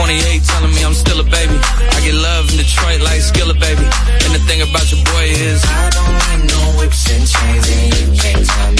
28 telling me I'm still a baby. I get love in Detroit like Skilla, baby. And the thing about your boy is I don't like no whips and chains and you can't tell me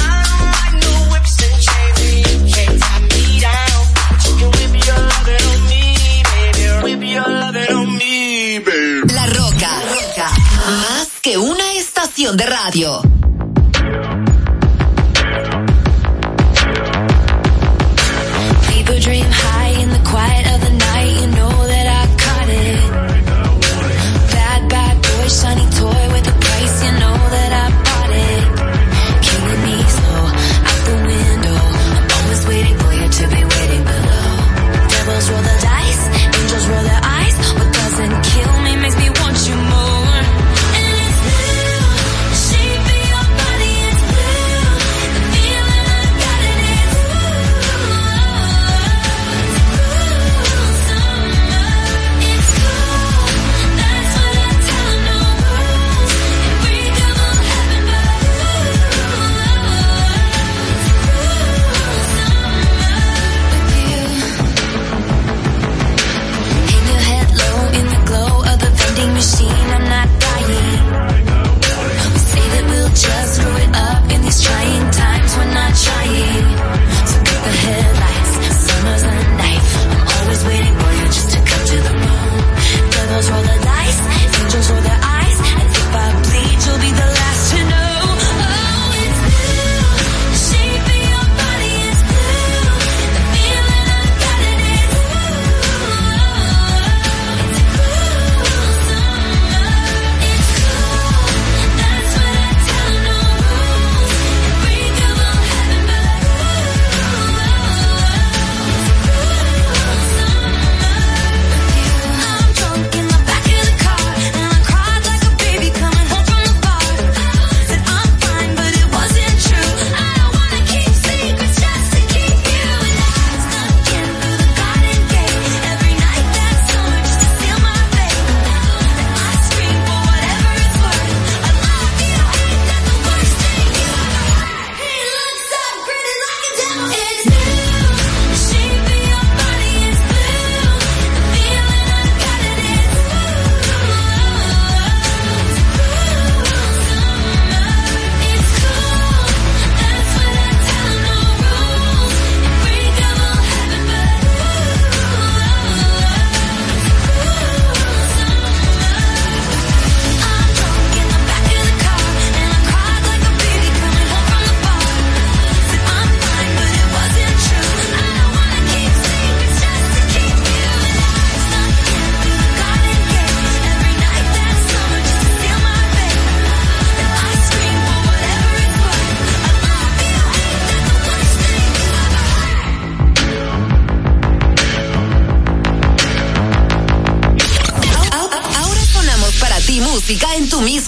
Estación de radio.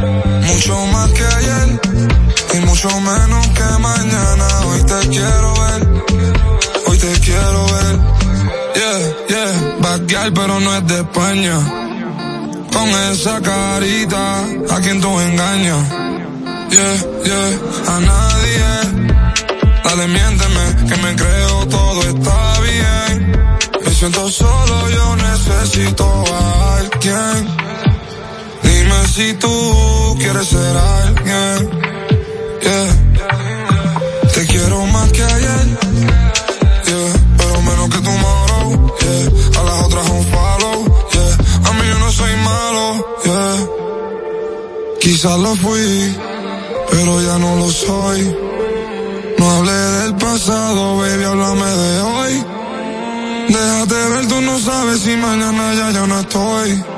Mucho más que ayer y mucho menos que mañana. Hoy te quiero ver, hoy te quiero ver. Yeah, yeah, bad pero no es de España. Con esa carita, a quien tú engañas. Yeah, yeah, a nadie. Dale, miénteme, que me creo todo está bien. Me siento solo, yo necesito a alguien. Si tú quieres ser alguien. Yeah. Te quiero más que ayer. Yeah. Pero menos que tomorrow. Yeah. A las otras un follow. Yeah. A mí yo no soy malo. Yeah. Quizás lo fui, pero ya no lo soy. No hablé del pasado, baby, háblame de hoy. Déjate ver, tú no sabes si mañana ya yo no estoy.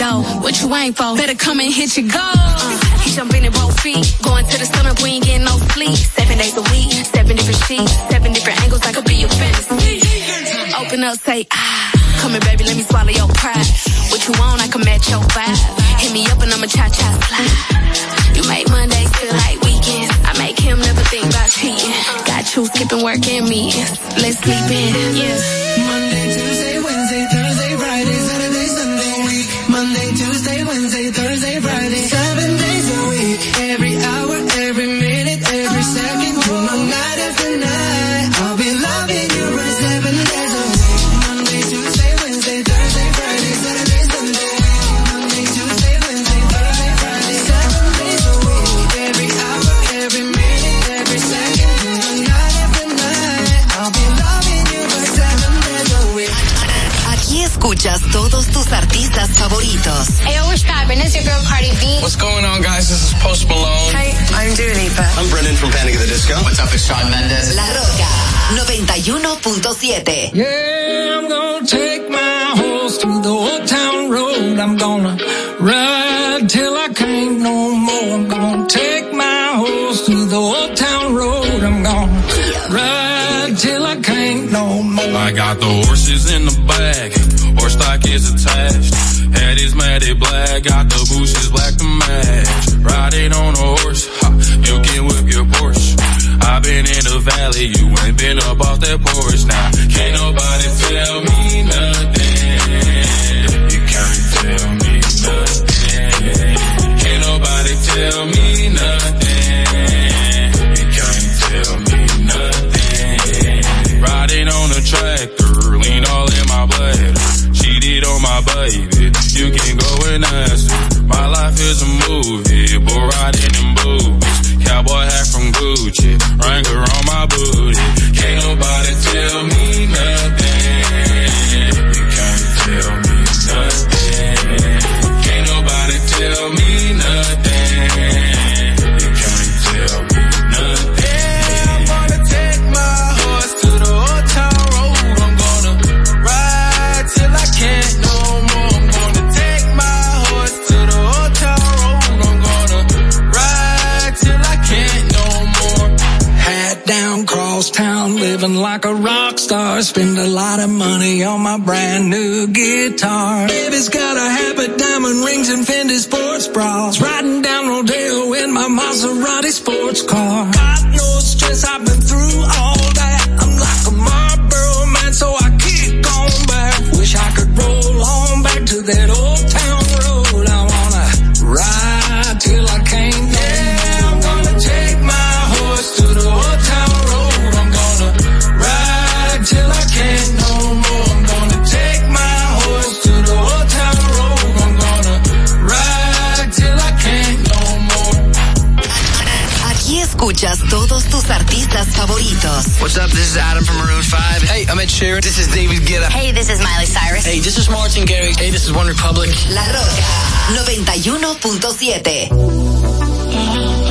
What you ain't for? Better come and hit your goal. Uh, he jumping in both feet. Going to the up, we ain't getting no sleep. Seven days a week, seven different sheets, seven different angles. I could be your fantasy. Open up, say ah. Come here, baby, let me swallow your pride. What you want, I can match your vibe. Hit me up and I'ma cha cha slide. You make Mondays feel like weekends. I make him never think about cheating. Got you skipping work and meetings. Let's sleep in, yeah. What's going on, guys? This is Post Malone. Hey, I'm Dua Lipa. I'm Brendan from Panic at the Disco. What's up? It's Shawn Mendes. La Roca 91.7. Yeah, I'm gonna take my horse to the old town road. I'm gonna ride till I can't no more. I'm gonna take my horse to the old town road. I'm gonna ride till I can't no more. I got the horses in the back. Horse stock is attached is mad at black. Got the bushes black to match. This is Martin Garrix. Hey, this is One Republic. La Roca 91.7.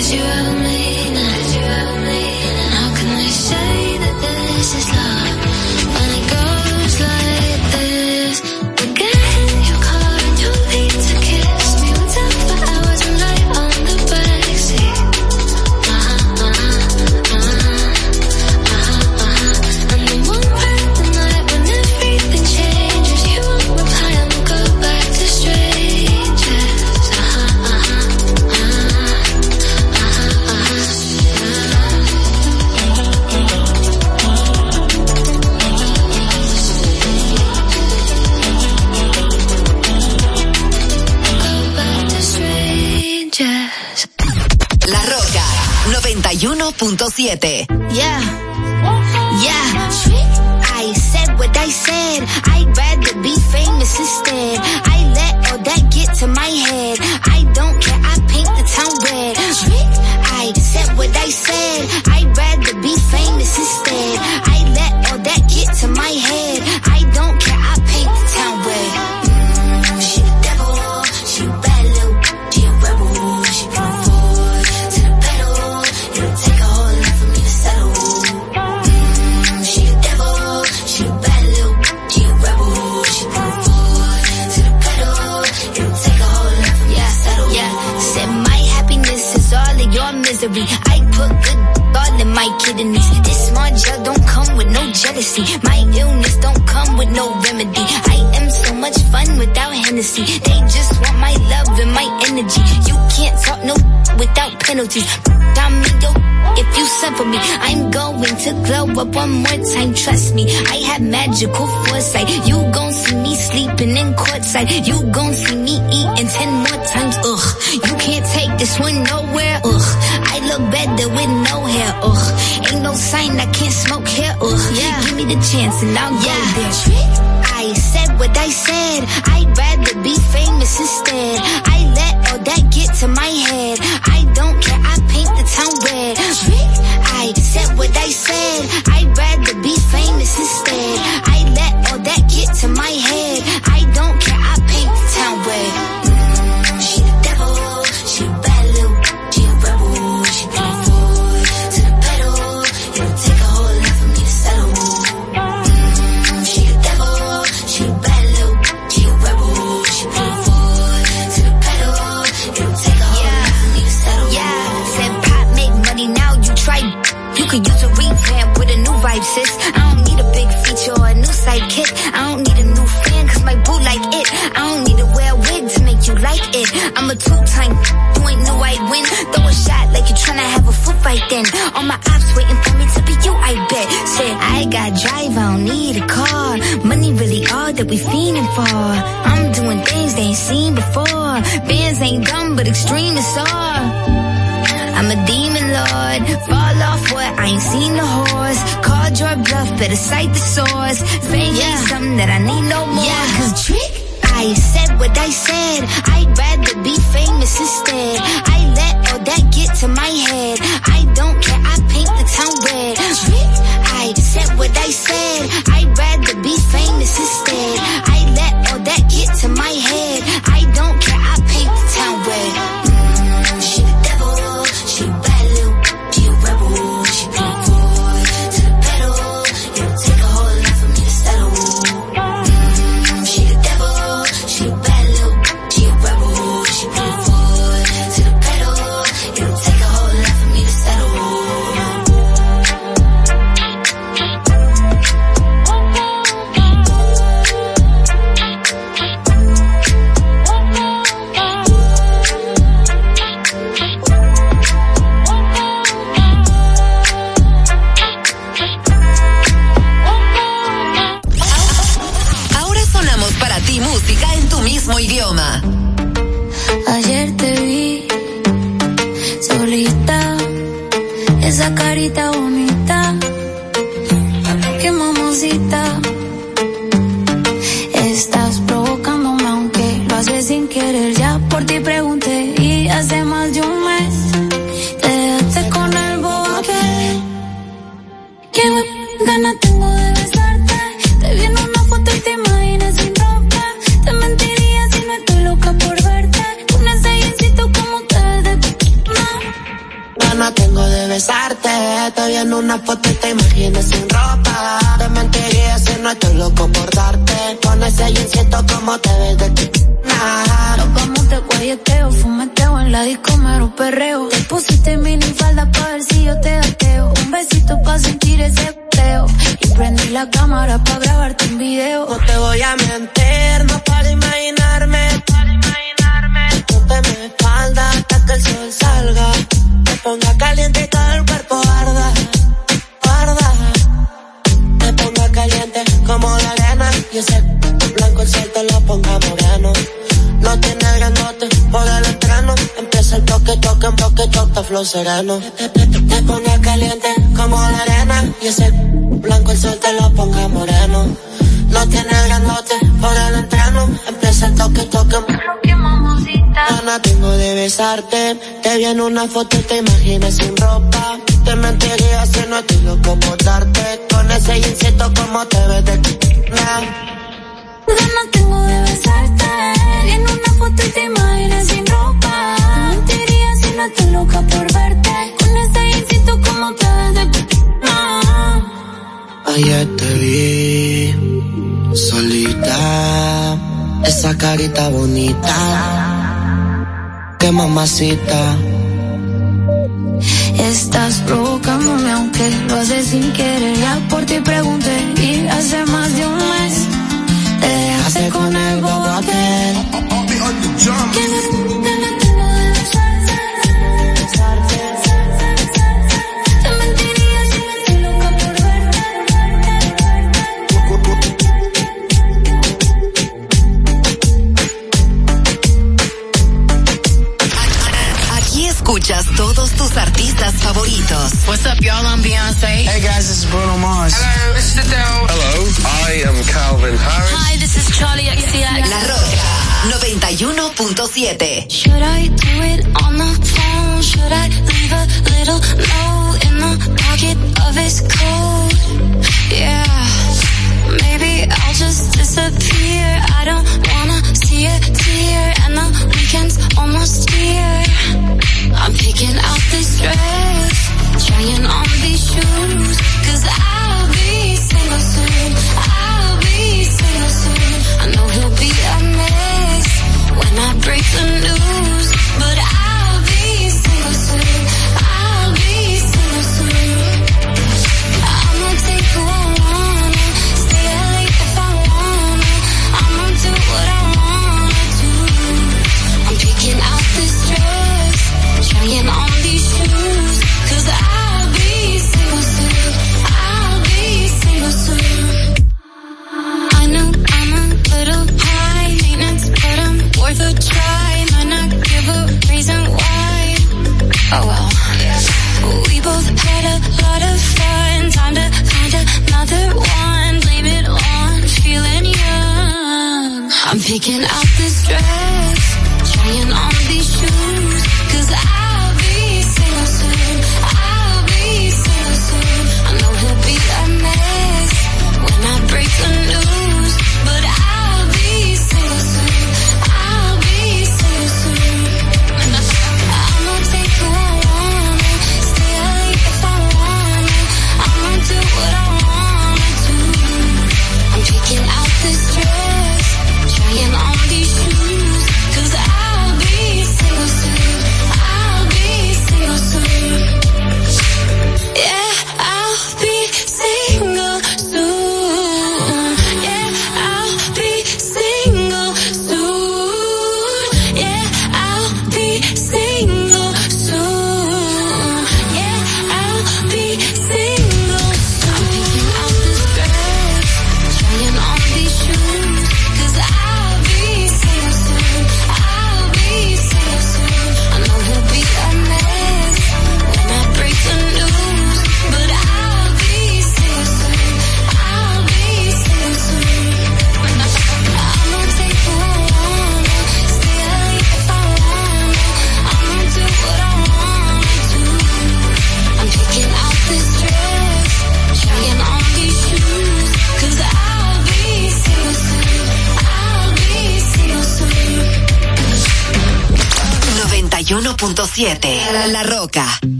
Cause you a chance and I'll yeah. go there. Trick? I said what I said. I'd rather be famous instead. I let all that get to my head. Inside the ganas tengo de besarte. En una foto y te imaginas sin ropa. Te mentiría si no estoy loca por verte. Con ese instinto como te ves Ayer te vi solita. Esa carita bonita. Qué mamacita. Estás provocándome aunque lo haces sin querer. Ya por ti pregunté y hace más de un mes te dejaste con el bobo aquel. Santos. What's up, y'all? I'm Beyonce. Hey, guys, this is Bruno Mars. Hello, this is Adele. Hello, I am Calvin Harris. Hi, this is Charlie XCX. La Roca 91.7. Should I do it on the phone? Should I leave a little note in the pocket of his coat? Yeah, maybe I'll just disappear. I don't wanna see a tear, and the weekend's almost here. I'm picking out this dress trying on these I'll be single soon, I'll be single soon. I know he'll be a mess when I break the news.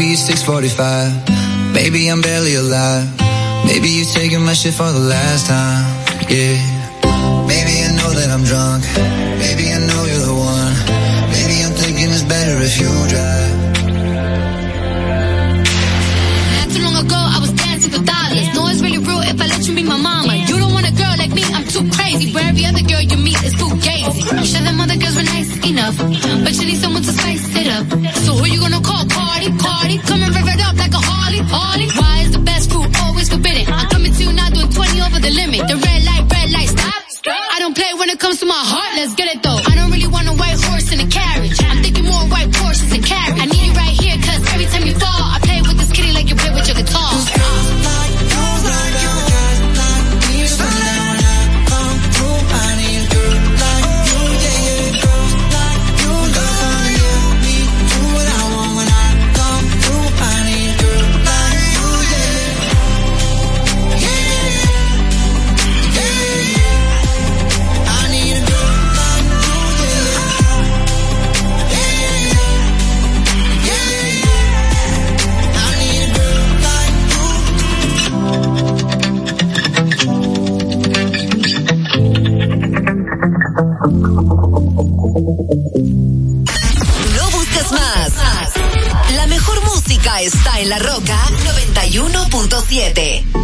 Maybe it's 645. Maybe I'm barely alive. Maybe you're taking my shit for the last time. Yeah. Maybe I know that I'm drunk. Maybe I know you're the one. Maybe I'm thinking it's better if you drive. Not too long ago, I was dancing for dollars. No, it's really real if I let you be my mama. You don't want a girl like me, I'm too crazy. Where every other girl you meet is too gazy. I'm sure them other girls were nice enough, but you need someone to spice it up. So who you gonna call? Está en La Roca 91.7.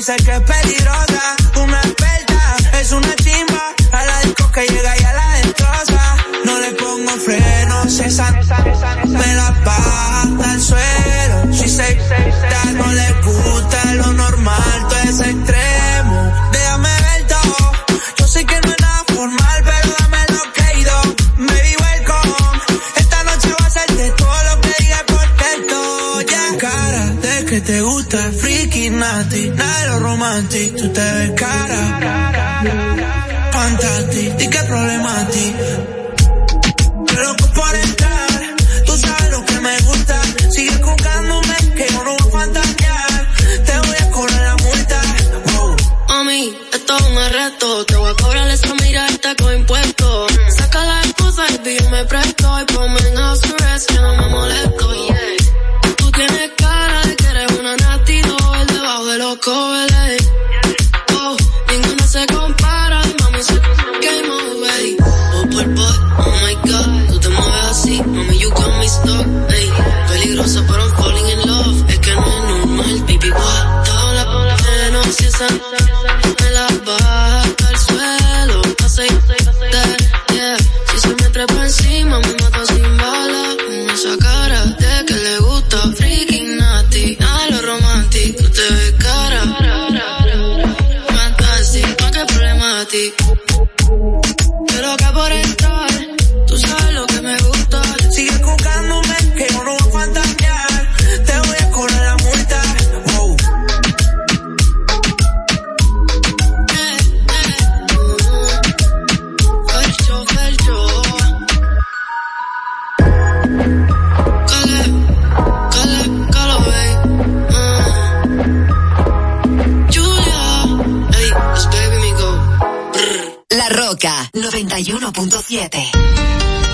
dice que es nati, nada tú te ves cara. Di que problemati. A fantasear. Te voy a cobrar esto es un arresto. Te voy a cobrar esa mirada con impuestos. Saca la excusa y yo me presto. Y ponme en house que no me molesto. Yeah. Tienes que loco, Oh, ninguna se compara, mami, se game away. Oh, por boy, oh my god, tú te mueves así, mami, you got me stuck, ey. Peligrosa, pero I'm falling in love, es que no es normal, baby, what? Toda la pena, si esa Roca 91.7.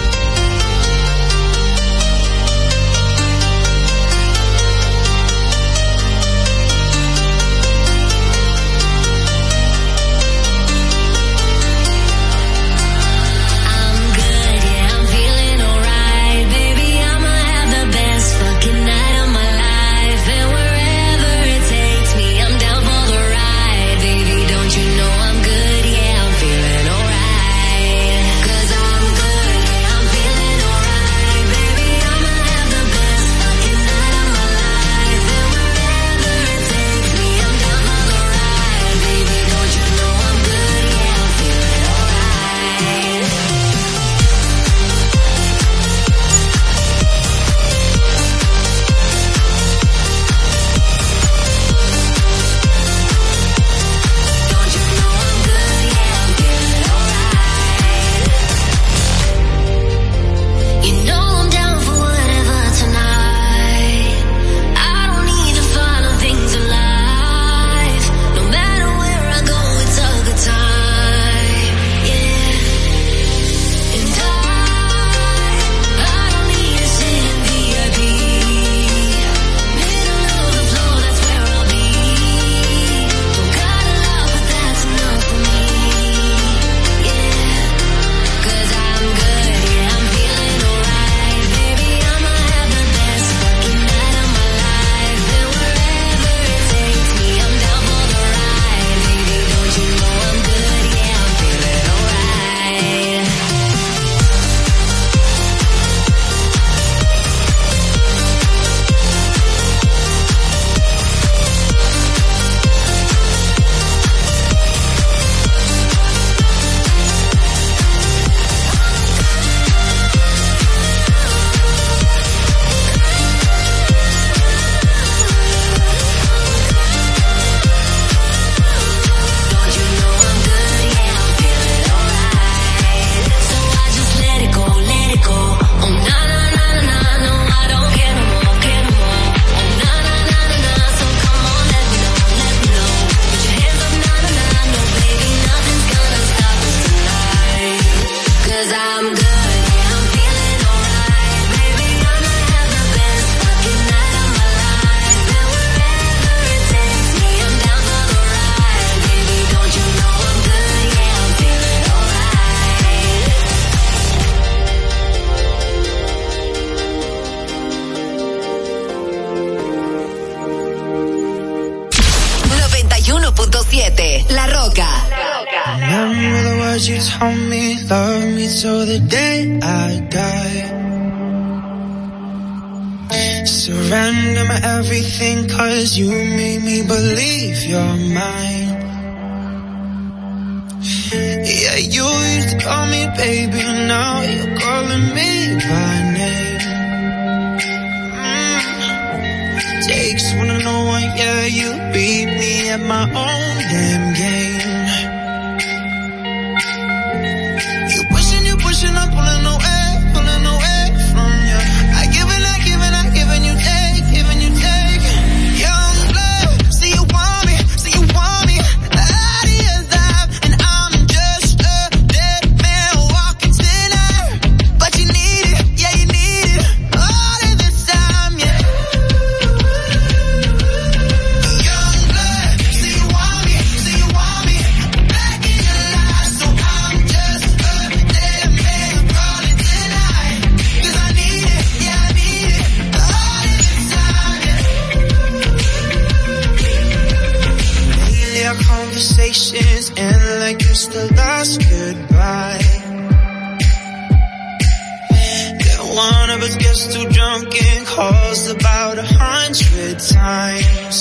calls about a hundred times.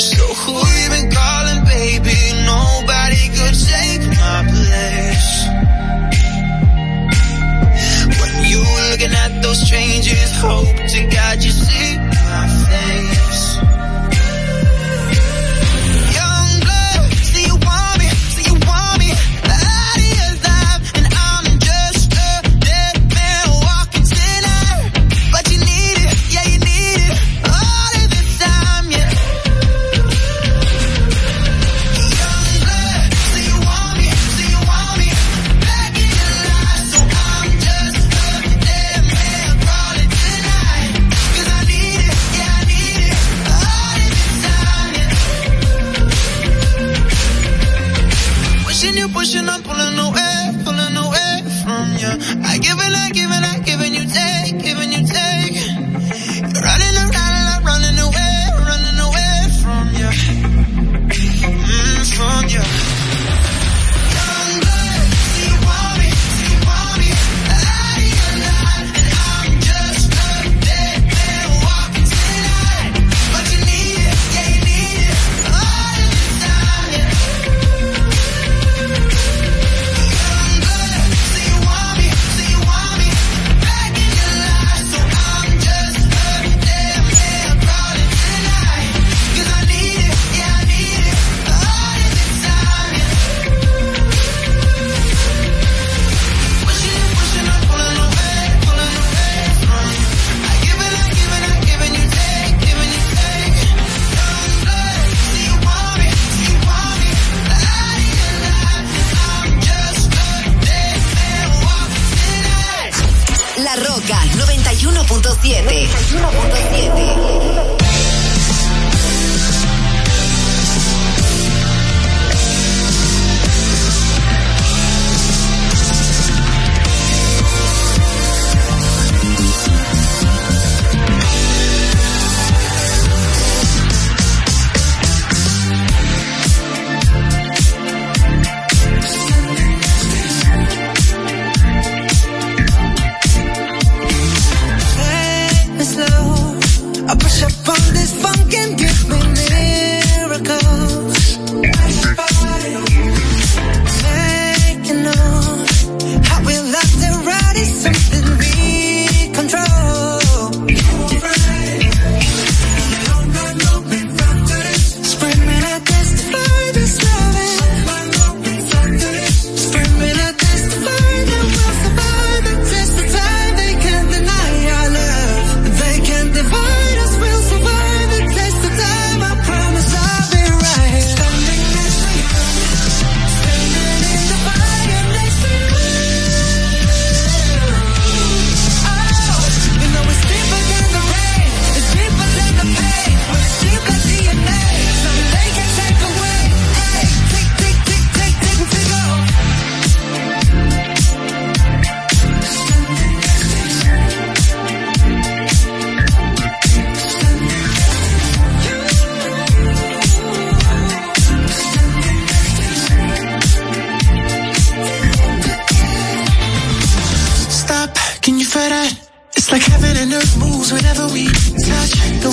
So who you been calling, baby? Nobody could take my place. When you looking at those changes, hope to God you see my face.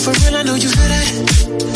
For real, I know you feel that.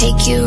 Take you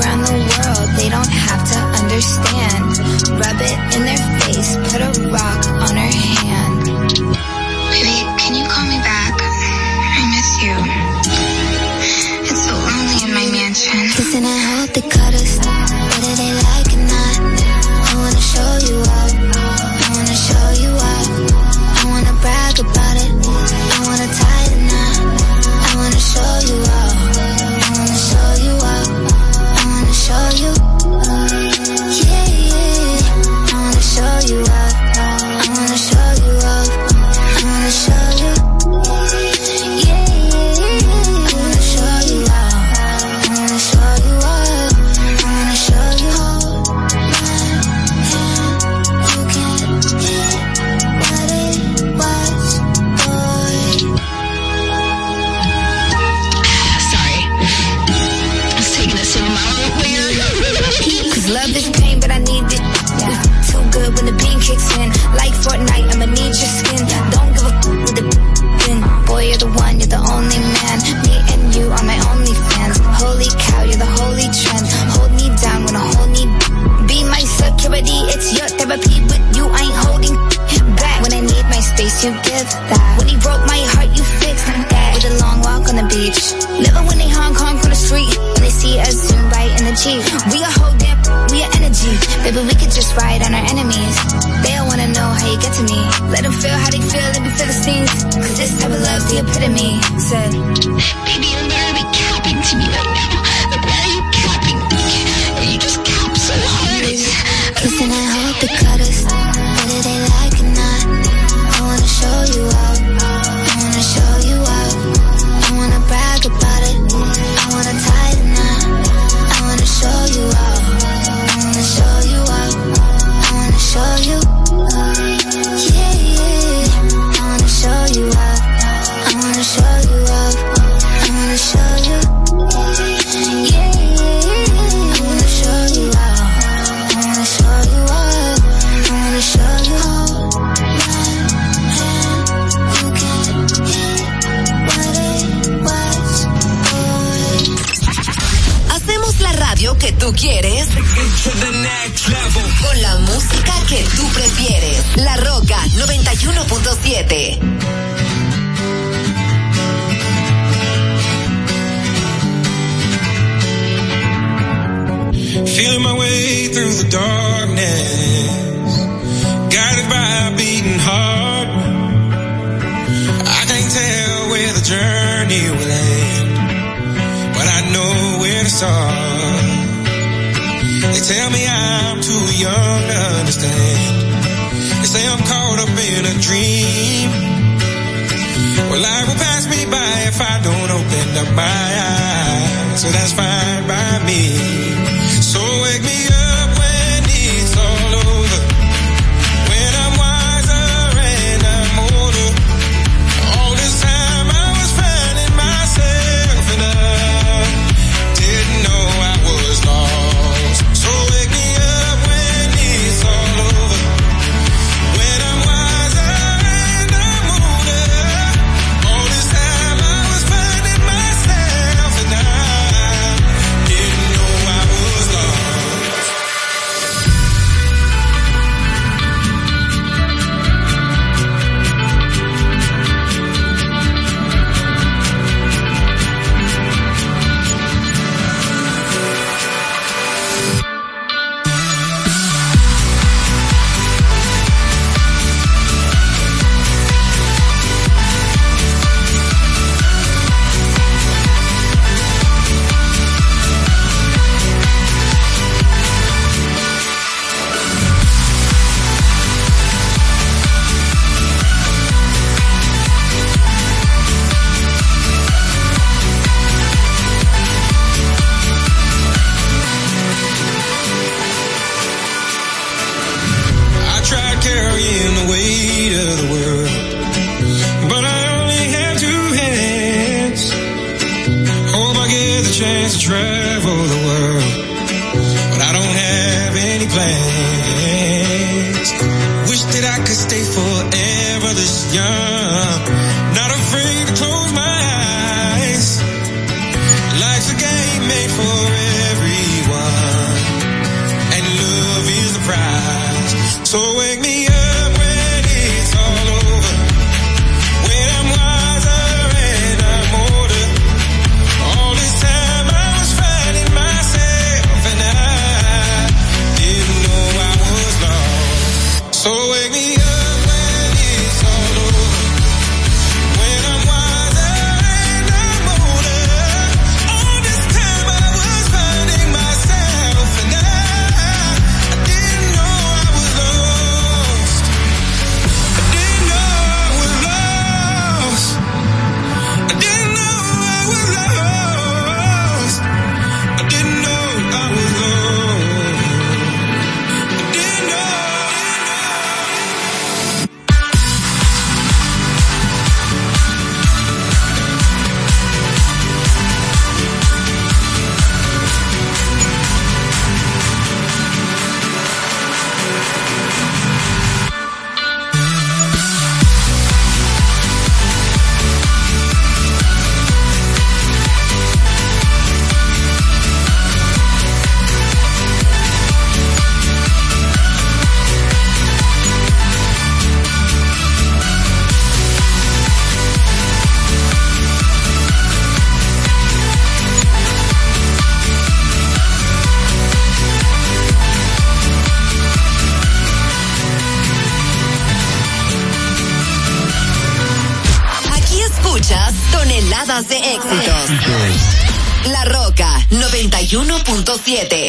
91.7.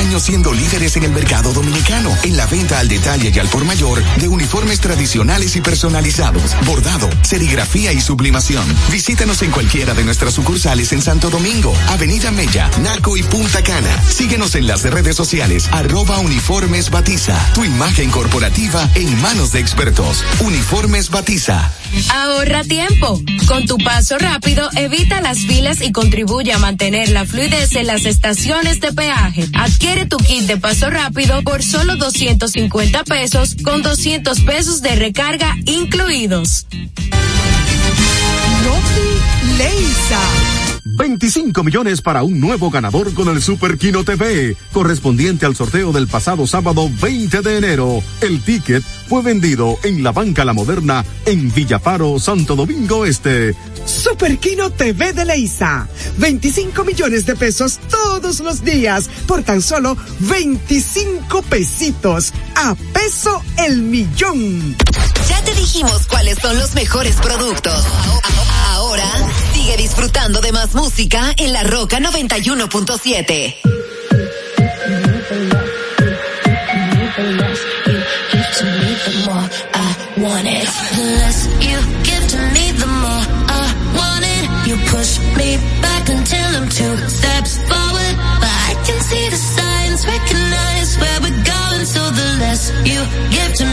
años siendo líderes en el mercado dominicano, en la venta al detalle y al por mayor de uniformes tradicionales y personalizados, bordado, serigrafía y sublimación. Visítanos en cualquiera de nuestras sucursales en Santo Domingo, Avenida Mella, Naco y Punta Cana. Síguenos en las redes sociales, arroba Uniformes Batiza, tu imagen corporativa en manos de expertos. Uniformes Batiza. Ahorra tiempo. Con tu paso rápido, evita las filas y contribuye a mantener la fluidez en las estaciones de peaje. Adquiere tu kit de paso rápido por solo 250 pesos con 200 pesos de recarga incluidos. 25 millones para un nuevo ganador con el Super Kino TV, correspondiente al sorteo del pasado sábado 20 de enero. El ticket fue vendido en la Banca La Moderna en Villaparo, Santo Domingo Este. Super Kino TV de Leisa. 25 millones de pesos todos los días por tan solo 25 pesitos. A peso el millón. Ya te dijimos cuáles son los mejores productos. Ahora sigue disfrutando de más música en La Roca 91.7. want it. The less you give to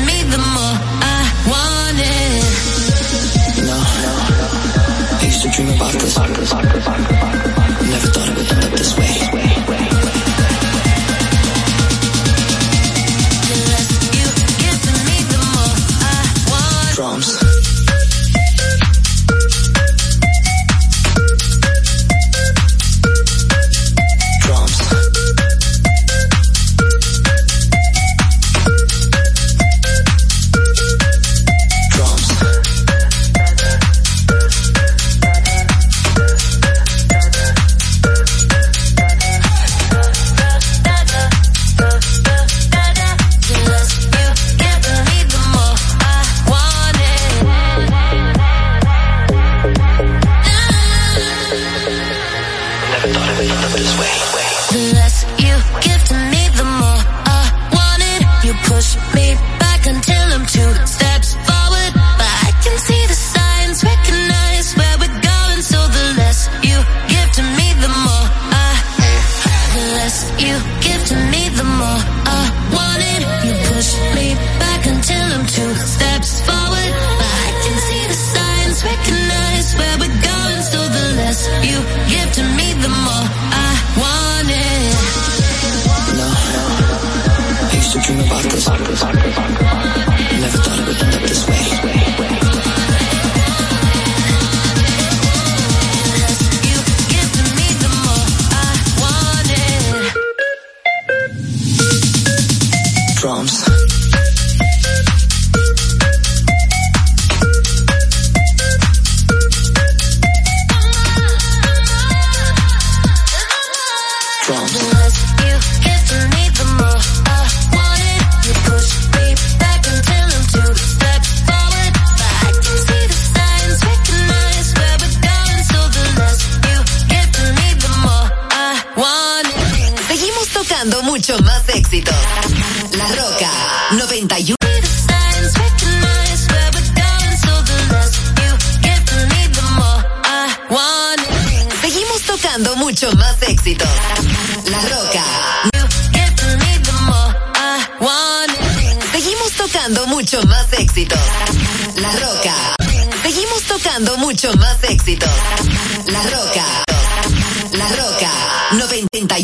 me, the more